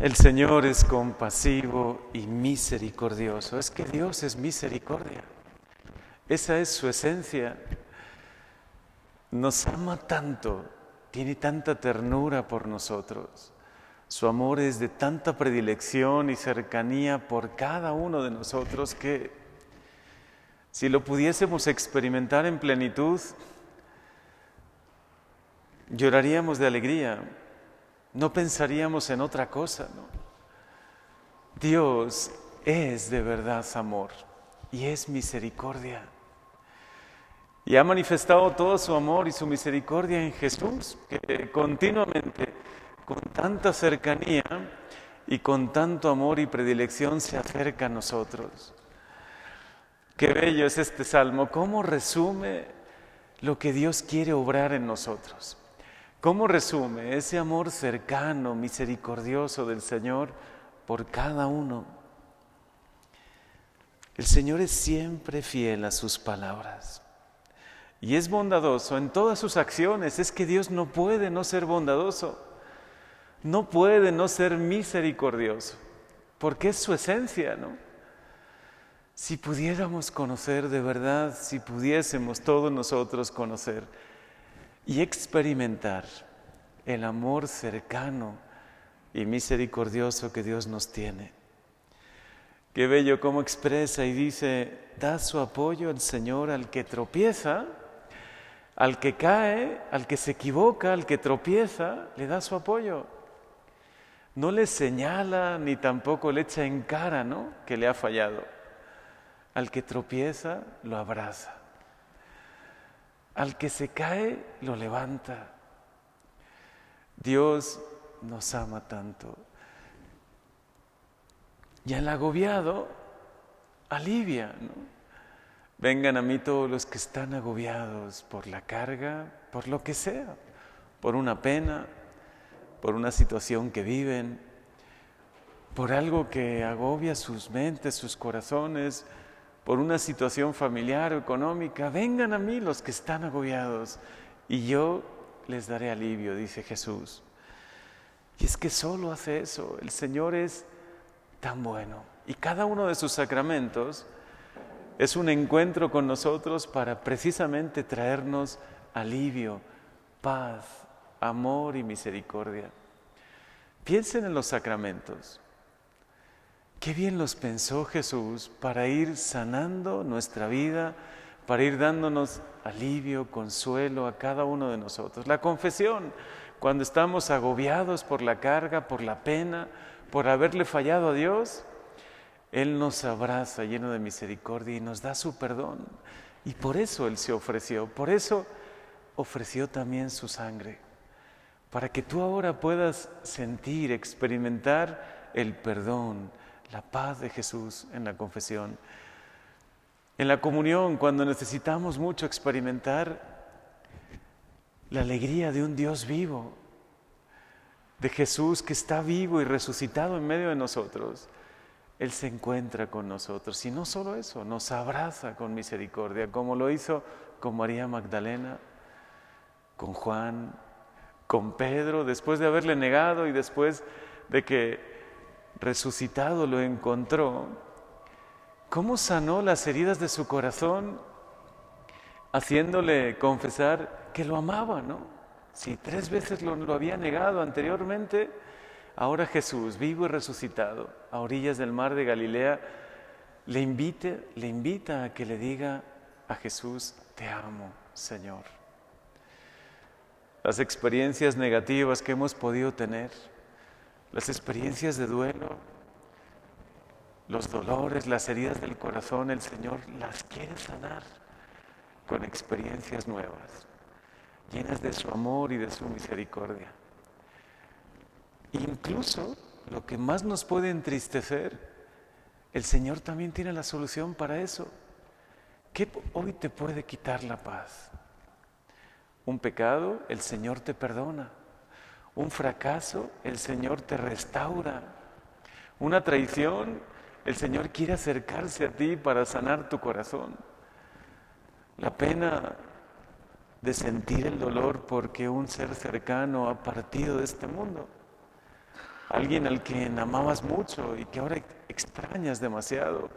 El Señor es compasivo y misericordioso. Es que Dios es misericordia. Esa es su esencia. Nos ama tanto, tiene tanta ternura por nosotros. Su amor es de tanta predilección y cercanía por cada uno de nosotros que si lo pudiésemos experimentar en plenitud, lloraríamos de alegría, no pensaríamos en otra cosa. ¿no? Dios es de verdad amor y es misericordia. Y ha manifestado todo su amor y su misericordia en Jesús, que continuamente, con tanta cercanía y con tanto amor y predilección, se acerca a nosotros. Qué bello es este salmo, cómo resume lo que Dios quiere obrar en nosotros. ¿Cómo resume ese amor cercano, misericordioso del Señor por cada uno? El Señor es siempre fiel a sus palabras y es bondadoso en todas sus acciones. Es que Dios no puede no ser bondadoso, no puede no ser misericordioso, porque es su esencia, ¿no? Si pudiéramos conocer de verdad, si pudiésemos todos nosotros conocer y experimentar el amor cercano y misericordioso que Dios nos tiene. Qué bello cómo expresa y dice, da su apoyo al Señor al que tropieza, al que cae, al que se equivoca, al que tropieza, le da su apoyo. No le señala ni tampoco le echa en cara, ¿no? Que le ha fallado. Al que tropieza, lo abraza. Al que se cae, lo levanta. Dios nos ama tanto. Y al agobiado, alivia. Vengan a mí todos los que están agobiados por la carga, por lo que sea, por una pena, por una situación que viven, por algo que agobia sus mentes, sus corazones, por una situación familiar o económica, vengan a mí los que están agobiados y yo les daré alivio, dice Jesús. Y es que solo hace eso, el Señor es tan bueno. Y cada uno de sus sacramentos es un encuentro con nosotros para precisamente traernos alivio, paz, amor y misericordia. Piensen en los sacramentos. Qué bien los pensó Jesús para ir sanando nuestra vida, para ir dándonos alivio, consuelo a cada uno de nosotros. La confesión, cuando estamos agobiados por la carga, por la pena, por haberle fallado a Dios, Él nos abraza lleno de misericordia y nos da su perdón. Y por eso Él se ofreció, por eso ofreció también su sangre, para que tú ahora puedas sentir, experimentar el perdón, la paz de Jesús en la confesión. En la comunión, cuando necesitamos mucho experimentar la alegría de un Dios vivo, de Jesús que está vivo y resucitado en medio de nosotros, Él se encuentra con nosotros. Y no solo eso, nos abraza con misericordia, como lo hizo con María Magdalena, con Juan, con Pedro, después de haberle negado y después de que resucitado lo encontró, ¿cómo sanó las heridas de su corazón haciéndole confesar que lo amaba, ¿no? Si tres veces lo, había negado anteriormente, ahora Jesús, vivo y resucitado, a orillas del mar de Galilea, le, invite, le invita a que le diga a Jesús, te amo, Señor. Las experiencias negativas que hemos podido tener, las experiencias de duelo, los dolores, las heridas del corazón, el Señor las quiere sanar con experiencias nuevas, llenas de su amor y de su misericordia. Incluso lo que más nos puede entristecer, el Señor también tiene la solución para eso. ¿Qué hoy te puede quitar la paz? Un pecado, el Señor te perdona un fracaso, el Señor te restaura. Una traición, el Señor quiere acercarse a ti para sanar tu corazón. La pena de sentir el dolor porque un ser cercano ha partido de este mundo. alguien al que amabas mucho y que ahora extrañas demasiado,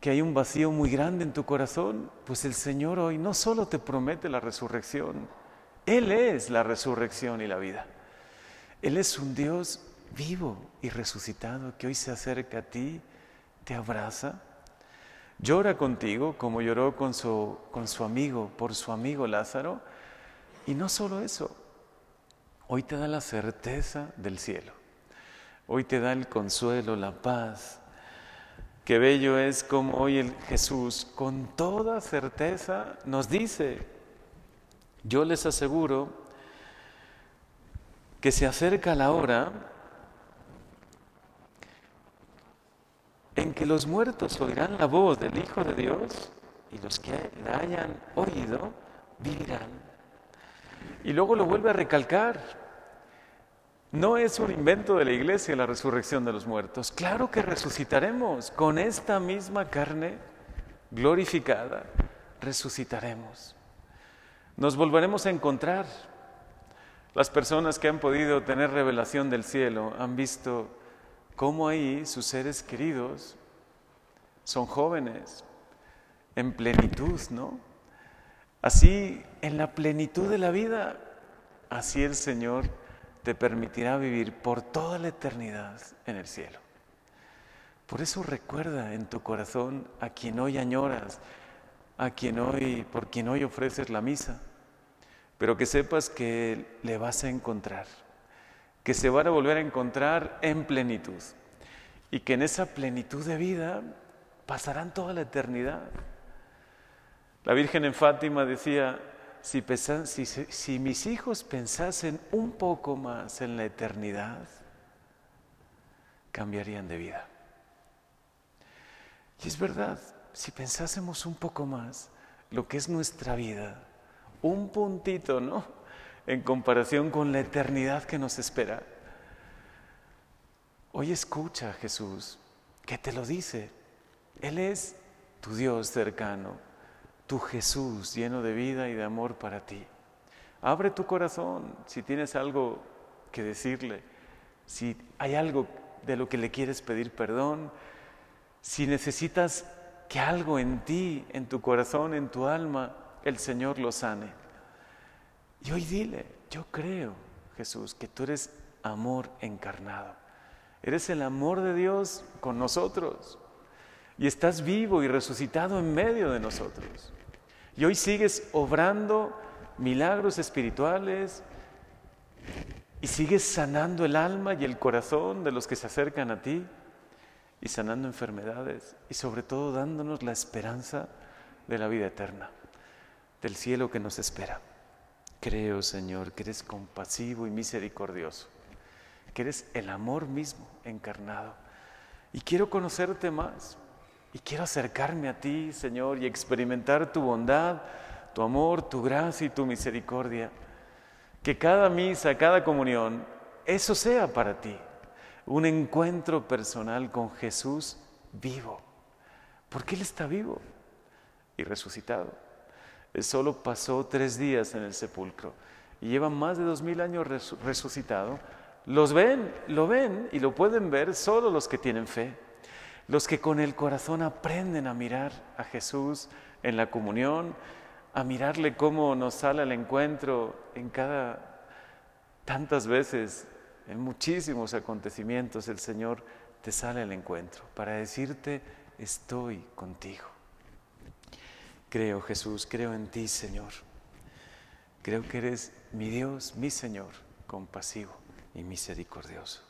que hay un vacío muy grande en tu corazón, pues el Señor hoy no solo te promete la resurrección, Él es la resurrección y la vida. Él es un Dios vivo y resucitado que hoy se acerca a ti, te abraza, llora contigo como lloró con su, con su amigo, por su amigo Lázaro, y no solo eso, hoy te da la certeza del cielo, hoy te da el consuelo, la paz. Qué bello es como hoy el Jesús con toda certeza nos dice, yo les aseguro que se acerca la hora en que los muertos oirán la voz del Hijo de Dios y los que la hayan oído vivirán. Y luego lo vuelve a recalcar. No es un invento de la iglesia la resurrección de los muertos. Claro que resucitaremos con esta misma carne glorificada. Resucitaremos. Nos volveremos a encontrar. Las personas que han podido tener revelación del cielo han visto cómo ahí sus seres queridos son jóvenes, en plenitud, ¿no? Así, en la plenitud de la vida, así el Señor te permitirá vivir por toda la eternidad en el cielo. Por eso recuerda en tu corazón a quien hoy añoras, a quien hoy, por quien hoy ofreces la misa, pero que sepas que le vas a encontrar, que se van a volver a encontrar en plenitud y que en esa plenitud de vida pasarán toda la eternidad. La Virgen en Fátima decía, si, si, mis hijos pensasen un poco más en la eternidad, cambiarían de vida. Y es verdad, si pensásemos un poco más lo que es nuestra vida, un puntito, ¿no? En comparación con la eternidad que nos espera. Hoy escucha a Jesús, que te lo dice. Él es tu Dios cercano, tu Jesús lleno de vida y de amor para ti. Abre tu corazón si tienes algo que decirle, si hay algo de lo que le quieres pedir perdón, si necesitas que algo en ti, en tu corazón, en tu alma, el Señor lo sane. Y hoy dile, yo creo, Jesús, que tú eres amor encarnado. Eres el amor de Dios con nosotros. Y estás vivo y resucitado en medio de nosotros. Y hoy sigues obrando milagros espirituales y sigues sanando el alma y el corazón de los que se acercan a ti y sanando enfermedades y sobre todo dándonos la esperanza de la vida eterna, del cielo que nos espera. Creo, Señor, que eres compasivo y misericordioso, que eres el amor mismo encarnado. Y quiero conocerte más. Y quiero acercarme a ti, Señor, y experimentar tu bondad, tu amor, tu gracia y tu misericordia. Que cada misa, cada comunión, eso sea para ti. Un encuentro personal con Jesús vivo. Porque Él está vivo y resucitado. Solo pasó tres días en el sepulcro y lleva más de dos mil años resucitado. Los ven, lo ven y lo pueden ver solo los que tienen fe los que con el corazón aprenden a mirar a Jesús en la comunión, a mirarle cómo nos sale al encuentro en cada, tantas veces, en muchísimos acontecimientos, el Señor te sale al encuentro para decirte, estoy contigo. Creo, Jesús, creo en ti, Señor. Creo que eres mi Dios, mi Señor, compasivo y misericordioso.